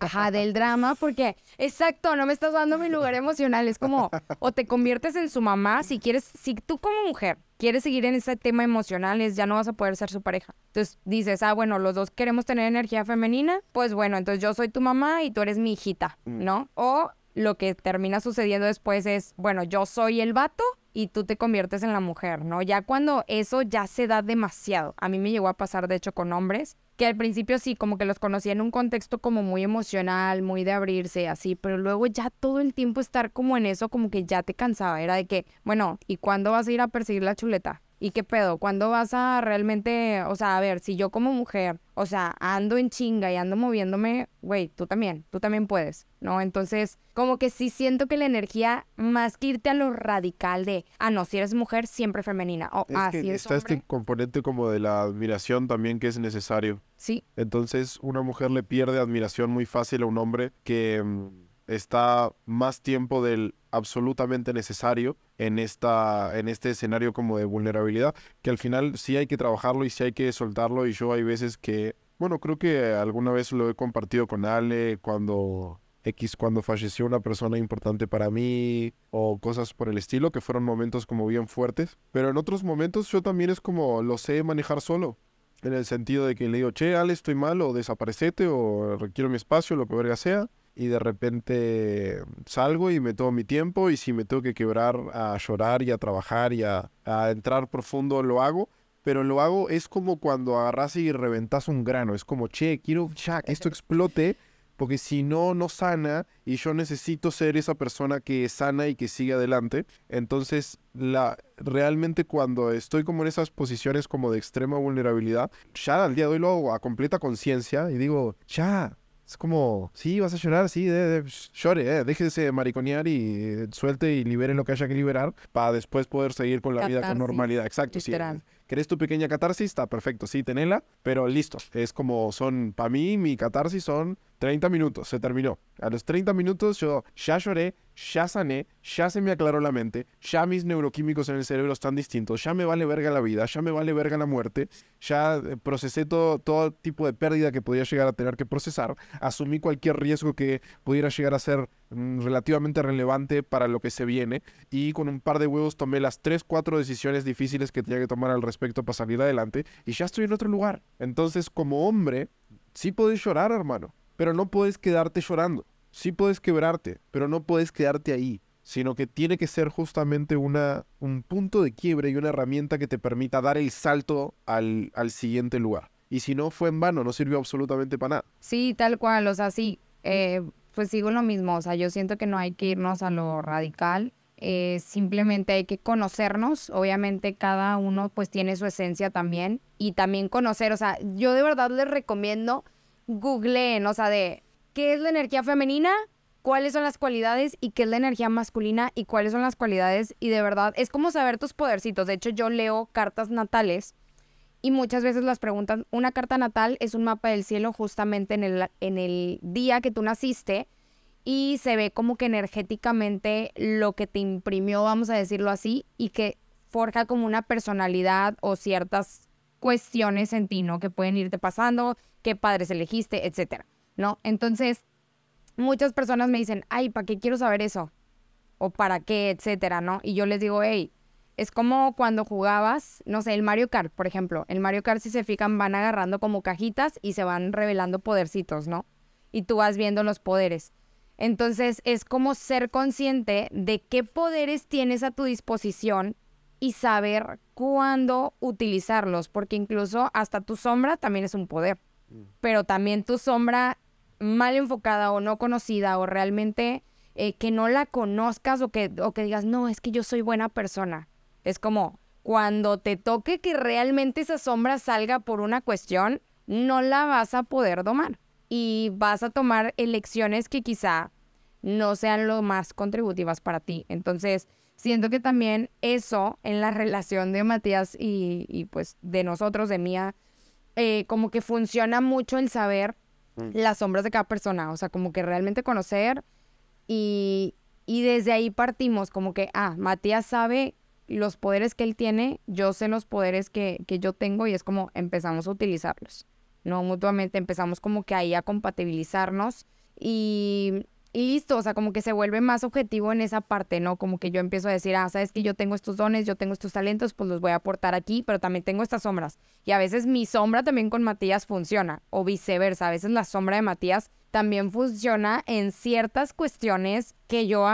Ajá, del drama, porque, exacto, no me estás dando mi lugar emocional. Es como, o te conviertes en su mamá, si quieres, si tú como mujer quieres seguir en ese tema emocional, es, ya no vas a poder ser su pareja. Entonces dices, ah, bueno, los dos queremos tener energía femenina, pues bueno, entonces yo soy tu mamá y tú eres mi hijita, Mm. ¿no? O lo que termina sucediendo después es, bueno, yo soy el vato y tú te conviertes en la mujer, ¿no? Ya cuando eso ya se da demasiado. A mí me llegó a pasar, de hecho, con hombres, que al principio sí, como que los conocía en un contexto como muy emocional, muy de abrirse, así, pero luego ya todo el tiempo estar como en eso, como que ya te cansaba. Era de que, bueno, ¿y cuándo vas a ir a perseguir la chuleta? ¿Y qué pedo? ¿Cuándo vas a realmente, o sea, a ver, si yo como mujer, o sea, ando en chinga y ando moviéndome, güey, tú también, tú también puedes, ¿no? Entonces, como que sí siento que la energía, más que irte a lo radical de, ah, no, si eres mujer, siempre femenina, o, Es ah, que si es está hombre, este componente como de la admiración también que es necesario. sí, Entonces, una mujer le pierde admiración muy fácil a un hombre que mm, está más tiempo del absolutamente necesario en esta en este escenario como de vulnerabilidad, que al final sí hay que trabajarlo y sí hay que soltarlo y yo hay veces que bueno, creo que alguna vez lo he compartido con Ale cuando X cuando falleció una persona importante para mí o cosas por el estilo que fueron momentos como bien fuertes, pero en otros momentos yo también es como lo sé manejar solo. En el sentido de que le digo, che, Ale, estoy mal, o desaparecete, o requiero mi espacio, lo que verga sea. Y de repente salgo y me tomo mi tiempo, y si me tengo que quebrar a llorar y a trabajar y a, entrar profundo, lo hago. Pero lo hago es como cuando agarras y reventas un grano. Es como, che, quiero ya que esto explote, porque si no, no sana, y yo necesito ser esa persona que sana y que sigue adelante. Entonces, la, realmente cuando estoy como en esas posiciones como de extrema vulnerabilidad, ya al día de hoy lo hago a completa conciencia y digo, ya, es como, sí, vas a llorar, sí, de, de- llore, eh, déjese de mariconear y eh, suelte y libere lo que haya que liberar para después poder seguir con la vida con normalidad. Exacto, sí. literal. ¿Querés tu pequeña catarsis? Está perfecto, sí, tenela, pero listo. Es como son, para mí, mi catarsis son 30 minutos, se terminó. A los 30 minutos yo ya lloré, ya sané, ya se me aclaró la mente, ya mis neuroquímicos en el cerebro están distintos, ya me vale verga la vida, ya me vale verga la muerte, ya eh, procesé todo, todo tipo de pérdida que podía llegar a tener que procesar, asumí cualquier riesgo que pudiera llegar a ser mm, relativamente relevante para lo que se viene y con un par de huevos tomé las 3, 4 decisiones difíciles que tenía que tomar al respecto para salir adelante y ya estoy en otro lugar. Entonces, como hombre, sí puedes llorar, hermano, pero no puedes quedarte llorando. Sí puedes quebrarte, pero no puedes quedarte ahí, sino que tiene que ser justamente una, un punto de quiebre y una herramienta que te permita dar el salto al, al siguiente lugar. Y si no, fue en vano, no sirvió absolutamente para nada. Sí, tal cual, o sea, sí, eh, pues sigo lo mismo, o sea, yo siento que no hay que irnos a lo radical, eh, simplemente hay que conocernos, obviamente cada uno pues tiene su esencia también y también conocer, o sea, yo de verdad les recomiendo googleen, o sea, de qué es la energía femenina, cuáles son las cualidades y qué es la energía masculina y cuáles son las cualidades y de verdad es como saber tus podercitos, de hecho yo leo cartas natales y muchas veces las preguntan, una carta natal es un mapa del cielo justamente en el, en el día que tú naciste y se ve como que energéticamente lo que te imprimió, vamos a decirlo así, y que forja como una personalidad o ciertas cuestiones en ti, ¿no? Que pueden irte pasando, qué padres elegiste, etcétera, ¿no? Entonces, muchas personas me dicen, ay, ¿para qué quiero saber eso? O para qué, etcétera, ¿no? Y yo les digo, hey, es como cuando jugabas, no sé, el Mario Kart, por ejemplo. El Mario Kart, si se fijan, van agarrando como cajitas y se van revelando podercitos, ¿no? Y tú vas viendo los poderes. Entonces es como ser consciente de qué poderes tienes a tu disposición y saber cuándo utilizarlos, porque incluso hasta tu sombra también es un poder, mm. pero también tu sombra mal enfocada o no conocida o realmente eh, que no la conozcas o que, o que digas, no, es que yo soy buena persona. Es como cuando te toque que realmente esa sombra salga por una cuestión, no la vas a poder domar y vas a tomar elecciones que quizá no sean lo más contributivas para ti. Entonces, siento que también eso en la relación de Matías y, pues de nosotros, de Mía, eh, como que funciona mucho el saber mm. las sombras de cada persona, o sea, como que realmente conocer y, y desde ahí partimos, como que, ah, Matías sabe los poderes que él tiene, yo sé los poderes que, que yo tengo y es como empezamos a utilizarlos. ¿no? Mutuamente empezamos como que ahí a compatibilizarnos y, y listo, o sea, como que se vuelve más objetivo en esa parte, ¿no? Como que yo empiezo a decir, ah, sabes que yo tengo estos dones, yo tengo estos talentos, pues los voy a aportar aquí, pero también tengo estas sombras. Y a veces mi sombra también con Matías funciona, o viceversa, a veces la sombra de Matías también funciona en ciertas cuestiones que yo,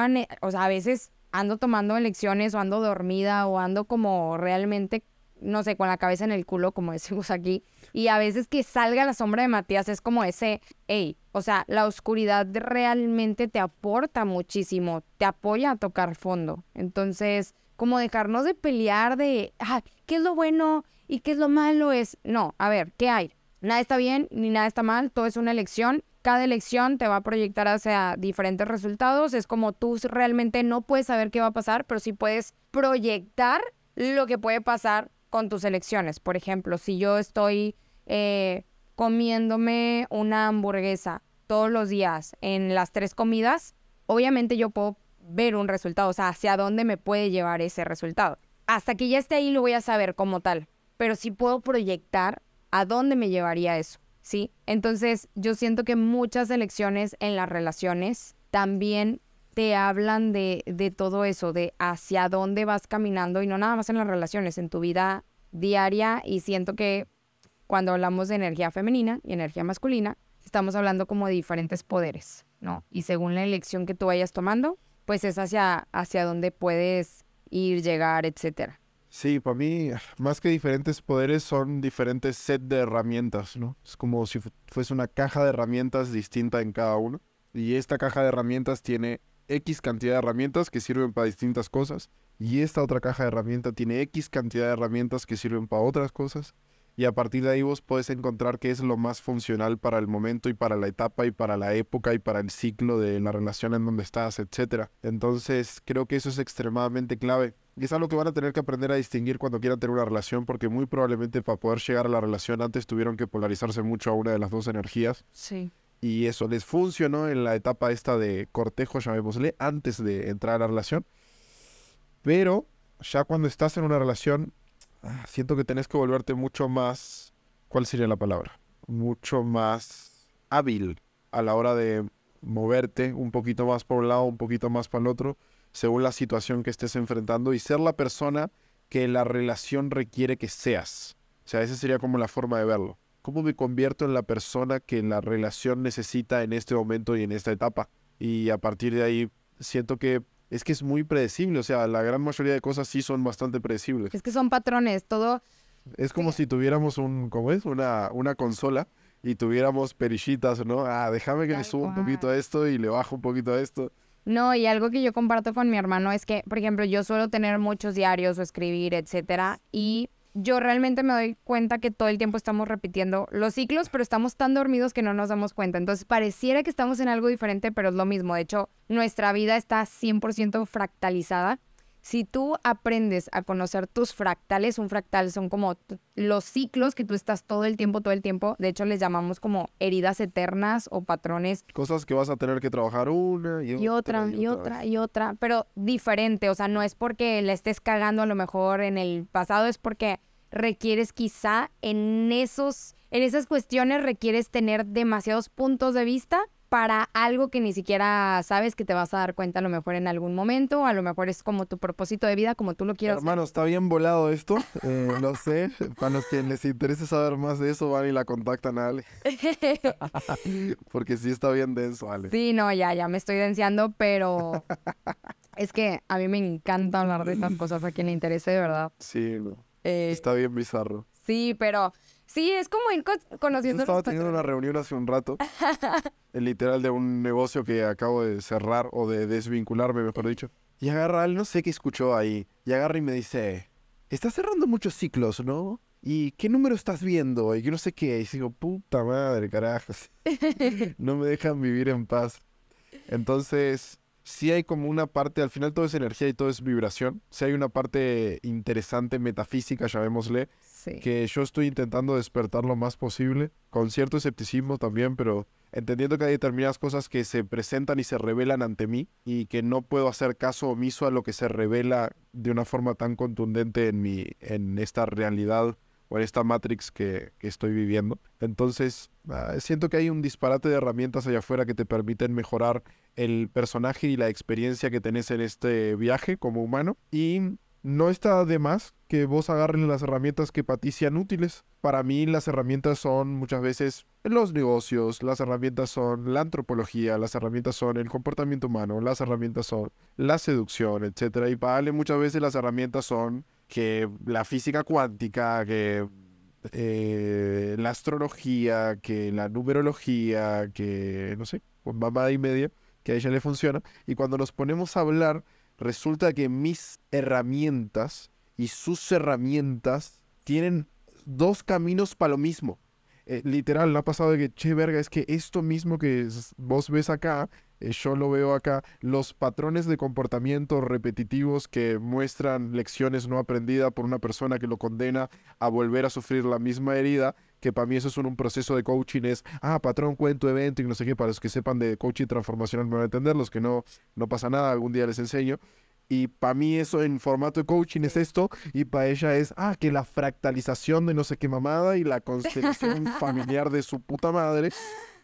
o sea, a veces ando tomando elecciones o ando dormida o ando como realmente no sé, con la cabeza en el culo, como decimos aquí. Y a veces que salga la sombra de Matías es como ese, hey, o sea, la oscuridad realmente te aporta muchísimo, te apoya a tocar fondo. Entonces, como dejarnos de pelear de, ah, ¿qué es lo bueno y qué es lo malo? Es, no, a ver, ¿qué hay? Nada está bien ni nada está mal, todo es una elección. Cada elección te va a proyectar hacia diferentes resultados. Es como tú realmente no puedes saber qué va a pasar, pero sí puedes proyectar lo que puede pasar con tus elecciones. Por ejemplo, si yo estoy eh, comiéndome una hamburguesa todos los días en las tres comidas, obviamente yo puedo ver un resultado, o sea, hacia dónde me puede llevar ese resultado. Hasta que ya esté ahí lo voy a saber como tal, pero sí puedo proyectar a dónde me llevaría eso, ¿sí? Entonces, yo siento que muchas elecciones en las relaciones también te hablan de, de todo eso, de hacia dónde vas caminando y no nada más en las relaciones, en tu vida diaria y siento que cuando hablamos de energía femenina y energía masculina, estamos hablando como de diferentes poderes, ¿no? Y según la elección que tú vayas tomando, pues es hacia, hacia dónde puedes ir, llegar, etcétera. Sí, para mí, más que diferentes poderes, son diferentes set de herramientas, ¿no? Es como si fuese una caja de herramientas distinta en cada uno. Y esta caja de herramientas tiene X cantidad de herramientas que sirven para distintas cosas y esta otra caja de herramientas tiene X cantidad de herramientas que sirven para otras cosas y a partir de ahí vos podés encontrar qué es lo más funcional para el momento y para la etapa y para la época y para el ciclo de la relación en donde estás, etc. Entonces creo que eso es extremadamente clave. Y es algo que van a tener que aprender a distinguir cuando quieran tener una relación, porque muy probablemente para poder llegar a la relación antes tuvieron que polarizarse mucho a una de las dos energías. Sí. Y eso les funcionó en la etapa esta de cortejo, llamémosle, antes de entrar a la relación. Pero ya cuando estás en una relación, siento que tenés que volverte mucho más, ¿cuál sería la palabra? Mucho más hábil a la hora de moverte un poquito más por un lado, un poquito más para el otro, según la situación que estés enfrentando y ser la persona que la relación requiere que seas. O sea, esa sería como la forma de verlo. ¿Cómo me convierto en la persona que la relación necesita en este momento y en esta etapa? Y a partir de ahí siento que es que es muy predecible, o sea, la gran mayoría de cosas sí son bastante predecibles. Es que son patrones, todo... Es como si tuviéramos un, ¿cómo es? Una, una consola y tuviéramos perillitas, ¿no? Ah, déjame que le suba un poquito a esto y le bajo un poquito a esto. No, y algo que yo comparto con mi hermano es que, por ejemplo, yo suelo tener muchos diarios o escribir, etcétera, y yo realmente me doy cuenta que todo el tiempo estamos repitiendo los ciclos, pero estamos tan dormidos que no nos damos cuenta. Entonces pareciera que estamos en algo diferente, pero es lo mismo. De hecho, nuestra vida está 100% fractalizada si tú aprendes a conocer tus fractales, un fractal son como los ciclos que tú estás todo el tiempo, todo el tiempo. De hecho, les llamamos como heridas eternas o patrones. Cosas que vas a tener que trabajar una y, otra, y otra, y otra, pero diferente. O sea, no es porque le estés cagando a lo mejor en el pasado, es porque requieres quizá en esos, en esas cuestiones requieres tener demasiados puntos de vista para algo que ni siquiera sabes que te vas a dar cuenta a lo mejor en algún momento, a lo mejor es como tu propósito de vida, como tú lo quieras. Hermano, está bien volado esto, eh, lo sé. Para los que les interese saber más de eso, van y la contactan a Ale. Porque sí está bien denso, Ale. Sí, no, ya, ya me estoy denciando, pero es que a mí me encanta hablar de estas cosas a quien le interese de verdad. Sí, no. Eh, Está bien bizarro. sí, pero sí, es como ir conociendo estaba teniendo una reunión hace un rato, el literal de un negocio que acabo de cerrar o de desvincularme, mejor dicho. Y agarra, no sé qué escuchó ahí, y agarra y me dice, estás cerrando muchos ciclos, ¿no? ¿Y qué número estás viendo? Y que no sé qué. Y digo, puta madre, carajos. no me dejan vivir en paz. Entonces, sí hay como una parte, al final todo es energía y todo es vibración. Sí hay una parte interesante, metafísica, llamémosle, Que yo estoy intentando despertar lo más posible, con cierto escepticismo también, pero entendiendo que hay determinadas cosas que se presentan y se revelan ante mí y que no puedo hacer caso omiso a lo que se revela de una forma tan contundente en mi en esta realidad o en esta matrix que, que estoy viviendo. Entonces, ah, siento que hay un disparate de herramientas allá afuera que te permiten mejorar el personaje y la experiencia que tenés en este viaje como humano y no está de más que vos agarren las herramientas que para ti sean útiles. Para mí las herramientas son muchas veces los negocios, las herramientas son la antropología, las herramientas son el comportamiento humano, las herramientas son la seducción, etcétera. Y para Ale muchas veces las herramientas son que la física cuántica, que eh, la astrología, que la numerología, que no sé, mamada y media, que a ella le funciona. Y cuando nos ponemos a hablar, resulta que mis herramientas y sus herramientas tienen dos caminos para lo mismo. Eh, literal, ha pasado de que, che, verga, es que esto mismo que vos ves acá, eh, yo lo veo acá, los patrones de comportamiento repetitivos que muestran lecciones no aprendidas por una persona que lo condena a volver a sufrir la misma herida, que para mí eso es un, un proceso de coaching, es, ah, patrón, cuento, evento y no sé qué, para los que sepan de coaching transformacional me van a entender, los que no, no pasa nada, algún día les enseño. Y para mí eso en formato de coaching es esto, y para ella es, ah, que la fractalización de no sé qué mamada y la constelación familiar de su puta madre.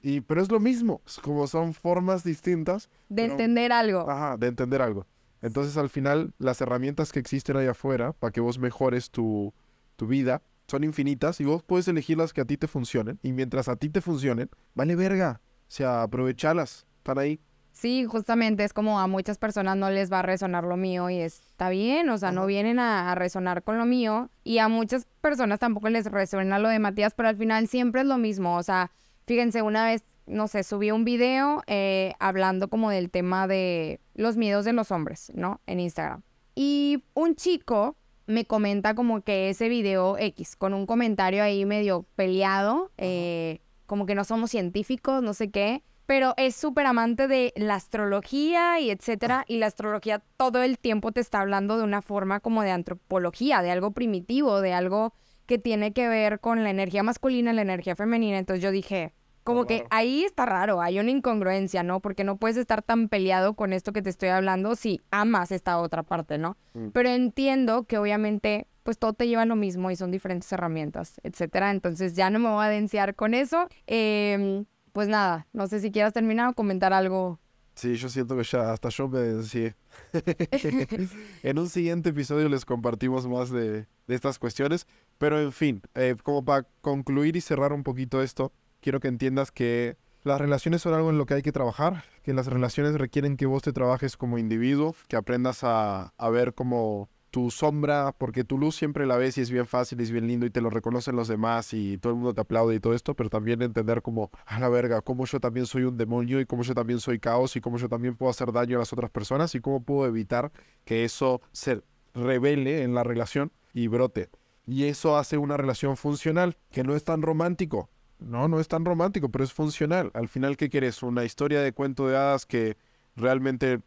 Y, pero es lo mismo, es como son formas distintas De pero- entender algo. Ajá, de entender algo. Entonces, al final, las herramientas que existen ahí afuera para que vos mejores tu, tu vida son infinitas y vos puedes elegir las que a ti te funcionen. Y mientras a ti te funcionen, vale verga. O sea, aprovechalas. Están ahí. Sí, justamente es como a muchas personas no les va a resonar lo mío y está bien, o sea, no vienen a, a resonar con lo mío y a muchas personas tampoco les resuena lo de Matías, pero al final siempre es lo mismo, o sea, fíjense, una vez, no sé, subí un video eh, hablando como del tema de los miedos de los hombres, ¿no? En Instagram. Y un chico me comenta como que ese video X, con un comentario ahí medio peleado, eh, como que no somos científicos, no sé qué, pero es súper amante de la astrología y etcétera, y la astrología todo el tiempo te está hablando de una forma como de antropología, de algo primitivo, de algo que tiene que ver con la energía masculina y la energía femenina. Entonces yo dije, como que ahí está raro, hay una incongruencia, ¿no? Porque no puedes estar tan peleado con esto que te estoy hablando si amas esta otra parte, ¿no? Mm. Pero entiendo que obviamente pues todo te lleva a lo mismo y son diferentes herramientas, etcétera. Entonces ya no me voy a denciar con eso. Em, pues nada, no sé si quieras terminar o comentar algo. Sí, yo siento que ya hasta yo me deseé. en un siguiente episodio les compartimos más de, de estas cuestiones. Pero en fin, eh, como para concluir y cerrar un poquito esto, quiero que entiendas que las relaciones son algo en lo que hay que trabajar, que las relaciones requieren que vos te trabajes como individuo, que aprendas a, a ver como tu sombra, porque tu luz siempre la ves y es bien fácil es bien lindo y te lo reconocen los demás y todo el mundo te aplaude y todo esto, pero también entender como, a la verga, cómo yo también soy un demonio y cómo yo también soy caos y cómo yo también puedo hacer daño a las otras personas y cómo puedo evitar que eso se revele en la relación y brote. Y eso hace una relación funcional, que no es tan romántico. No, no es tan romántico, pero es funcional. Al final, ¿qué quieres? Una historia de cuento de hadas que realmente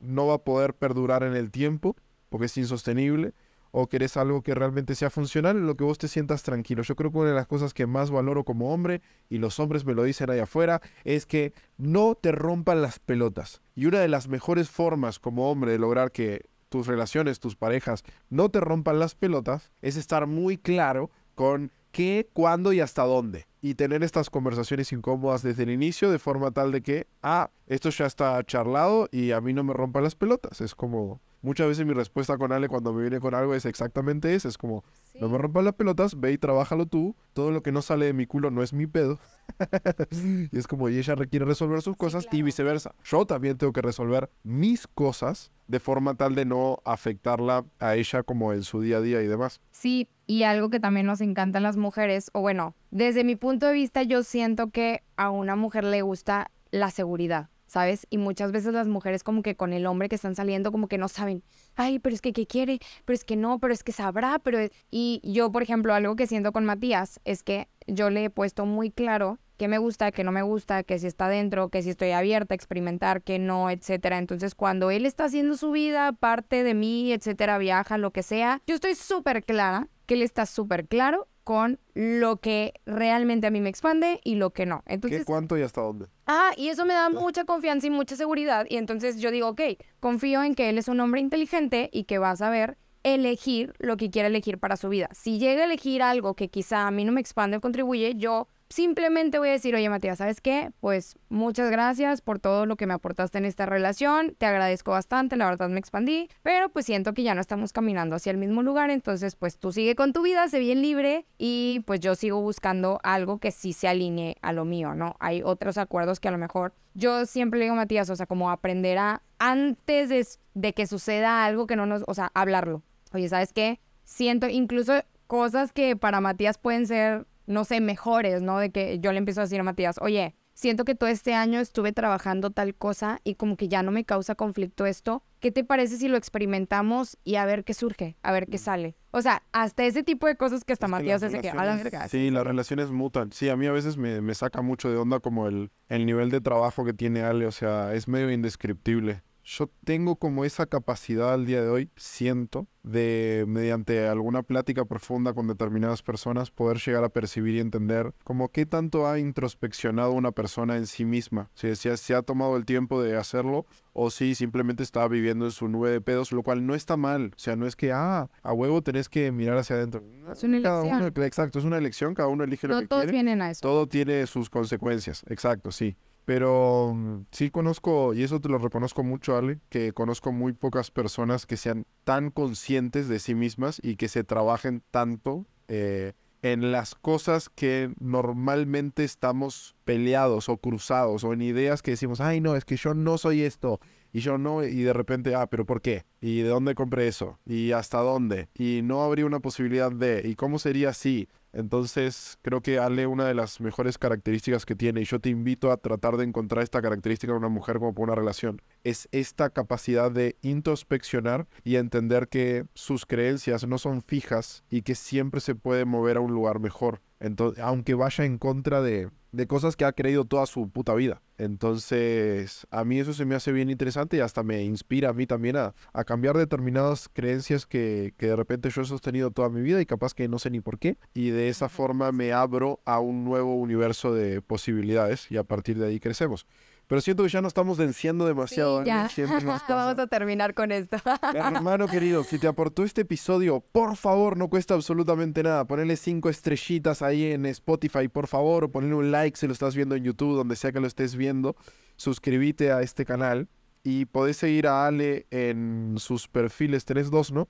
no va a poder perdurar en el tiempo porque es insostenible. O querés algo que realmente sea funcional, en lo que vos te sientas tranquilo. Yo creo que una de las cosas que más valoro como hombre, y los hombres me lo dicen ahí afuera, es que no te rompan las pelotas. Y una de las mejores formas como hombre de lograr que tus relaciones, tus parejas, no te rompan las pelotas, es estar muy claro con qué, cuándo y hasta dónde. Y tener estas conversaciones incómodas desde el inicio de forma tal de que, ah, esto ya está charlado y a mí no me rompa las pelotas. Es como, muchas veces mi respuesta con Ale cuando me viene con algo es exactamente esa. Es como, no me rompas las pelotas, ve y trabájalo tú. Todo lo que no sale de mi culo no es mi pedo. y es como, y ella requiere resolver sus cosas y viceversa. Yo también tengo que resolver mis cosas de forma tal de no afectarla a ella como en su día a día y demás. Sí, y algo que también nos encantan las mujeres, o bueno, desde mi punto de vista yo siento que a una mujer le gusta la seguridad. ¿sabes? Y muchas veces las mujeres como que con el hombre que están saliendo como que no saben, ay, pero es que qué quiere, pero es que no, pero es que sabrá, pero... Y yo, por ejemplo, algo que siento con Matías es que yo le he puesto muy claro qué me gusta, qué no me gusta, que si está dentro, que si estoy abierta a experimentar, que no, etcétera. Entonces, cuando él está haciendo su vida, parte de mí, etcétera, viaja, lo que sea, yo estoy súper clara que él está súper claro con lo que realmente a mí me expande y lo que no. Entonces, ¿Qué, cuánto y hasta dónde? Ah, y eso me da mucha confianza y mucha seguridad. Y entonces yo digo, ok, confío en que él es un hombre inteligente y que va a saber elegir lo que quiere elegir para su vida. Si llega a elegir algo que quizá a mí no me expande o contribuye, yo simplemente voy a decir, oye Matías, ¿sabes qué? Pues muchas gracias por todo lo que me aportaste en esta relación, te agradezco bastante, la verdad me expandí, pero pues siento que ya no estamos caminando hacia el mismo lugar, entonces pues tú sigue con tu vida, sé bien libre y pues yo sigo buscando algo que sí se alinee a lo mío, ¿no? Hay otros acuerdos que a lo mejor yo siempre le digo Matías, o sea, como aprender a, antes de, de que suceda algo que no nos, o sea, hablarlo. Oye, ¿sabes qué? Siento incluso cosas que para Matías pueden ser no sé, mejores, ¿no? De que yo le empiezo a decir a Matías, oye, siento que todo este año estuve trabajando tal cosa y como que ya no me causa conflicto esto. ¿Qué te parece si lo experimentamos y a ver qué surge, a ver qué mm. sale? O sea, hasta ese tipo de cosas que hasta Matías dice que a la verga. Sí, las relaciones mutan. Sí, a mí a veces me, me saca mucho de onda como el, el nivel de trabajo que tiene Ale, o sea, es medio indescriptible yo tengo como esa capacidad al día de hoy, siento, de mediante alguna plática profunda con determinadas personas poder llegar a percibir y entender como qué tanto ha introspeccionado una persona en sí misma, si se ha tomado el tiempo de hacerlo o si simplemente está viviendo en su nube de pedos, lo cual no está mal, o sea, no es que, ah, a huevo tenés que mirar hacia adentro. Es una elección. exacto, es una elección, cada uno elige lo que todos quiere. vienen a eso. Todo tiene sus consecuencias, exacto, sí. Pero mm, sí conozco, y eso te lo reconozco mucho, Ale, que conozco muy pocas personas que sean tan conscientes de sí mismas y que se trabajen tanto eh, en las cosas que normalmente estamos peleados o cruzados o en ideas que decimos, ay no, es que yo no soy esto y yo no, y de repente, ah, pero ¿por qué? ¿Y de dónde compré eso? ¿Y hasta dónde? Y no habría una posibilidad de, ¿y cómo sería así? Entonces, creo que Ale, una de las mejores características que tiene, y yo te invito a tratar de encontrar esta característica en una mujer como por una relación, es esta capacidad de introspeccionar y entender que sus creencias no son fijas y que siempre se puede mover a un lugar mejor. Entonces, aunque vaya en contra de, de cosas que ha creído toda su puta vida. Entonces, a mí eso se me hace bien interesante y hasta me inspira a mí también a, a cambiar determinadas creencias que, que, de repente yo he sostenido toda mi vida y capaz que no sé ni por qué. Y de esa forma me abro a un nuevo universo de posibilidades y a partir de ahí crecemos. Pero siento que ya nos estamos venciendo demasiado. Sí, ya. Vamos a terminar con esto. Hermano querido, si te aportó este episodio, por favor, no cuesta absolutamente nada. Ponle cinco estrellitas ahí en Spotify, por favor, o ponle un like si lo estás viendo en YouTube, donde sea que lo estés viendo. Suscríbete a este canal y podés seguir a Ale en sus perfiles. Tenés dos, ¿no?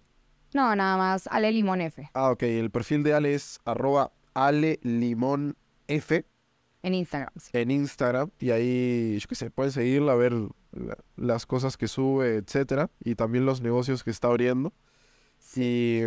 No, nada más, Ale Limón F. Ah, ok. El perfil de Ale es arroba Ale Limón F. En Instagram. En Instagram. Y ahí, yo qué sé, pueden seguirla, ver las cosas que sube, etcétera. Y también los negocios que está abriendo. Y,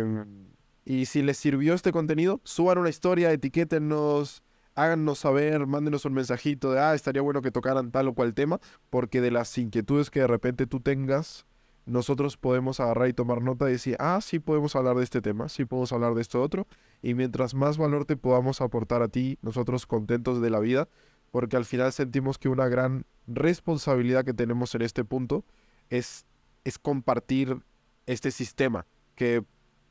y si les sirvió este contenido, suban una historia, etiquétenos, háganos saber, mándenos un mensajito de, ah, estaría bueno que tocaran tal o cual tema. Porque de las inquietudes que de repente tú tengas, nosotros podemos agarrar y tomar nota y decir, ah, sí podemos hablar de este tema, sí podemos hablar de esto otro, y mientras más valor te podamos aportar a ti, nosotros contentos de la vida, porque al final sentimos que una gran responsabilidad que tenemos en este punto es, es compartir este sistema, que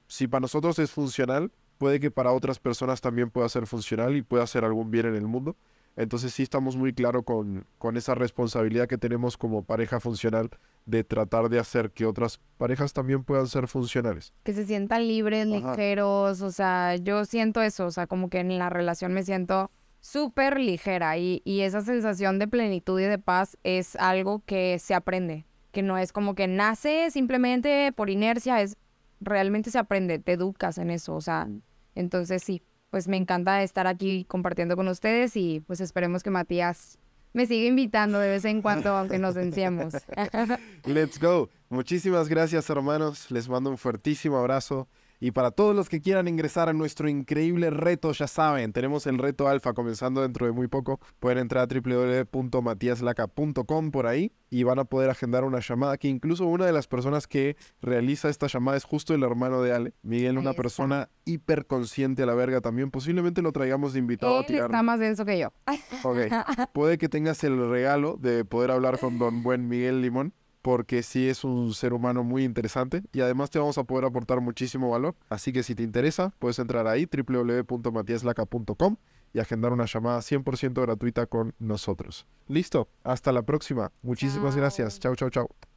si para nosotros es funcional, puede que para otras personas también pueda ser funcional y pueda hacer algún bien en el mundo. Entonces sí estamos muy claros con, con esa responsabilidad que tenemos como pareja funcional de tratar de hacer que otras parejas también puedan ser funcionales. Que se sientan libres, Ajá. ligeros, o sea, yo siento eso, o sea, como que en la relación me siento súper ligera y, y esa sensación de plenitud y de paz es algo que se aprende, que no es como que nace simplemente por inercia, es realmente se aprende, te educas en eso, o sea, entonces sí, pues me encanta estar aquí compartiendo con ustedes y pues esperemos que Matías me siga invitando de vez en cuando, aunque nos enciemos. Let's go. Muchísimas gracias, hermanos. Les mando un fuertísimo abrazo. Y para todos los que quieran ingresar a nuestro increíble reto, ya saben, tenemos el reto alfa comenzando dentro de muy poco. Pueden entrar a www.matiaslaca.com por ahí y van a poder agendar una llamada que incluso una de las personas que realiza esta llamada es justo el hermano de Ale, Miguel, una persona hiperconsciente a la verga también. Posiblemente lo traigamos de invitado a tirar. está más denso que yo. Ok. Puede que tengas el regalo de poder hablar con don buen Miguel Limón, porque sí es un ser humano muy interesante y además te vamos a poder aportar muchísimo valor. Así que si te interesa, puedes entrar ahí, www.matiaslaca.com y agendar una llamada 100% gratuita con nosotros. Listo, hasta la próxima. Muchísimas Chao. gracias. Chau, chau, chau.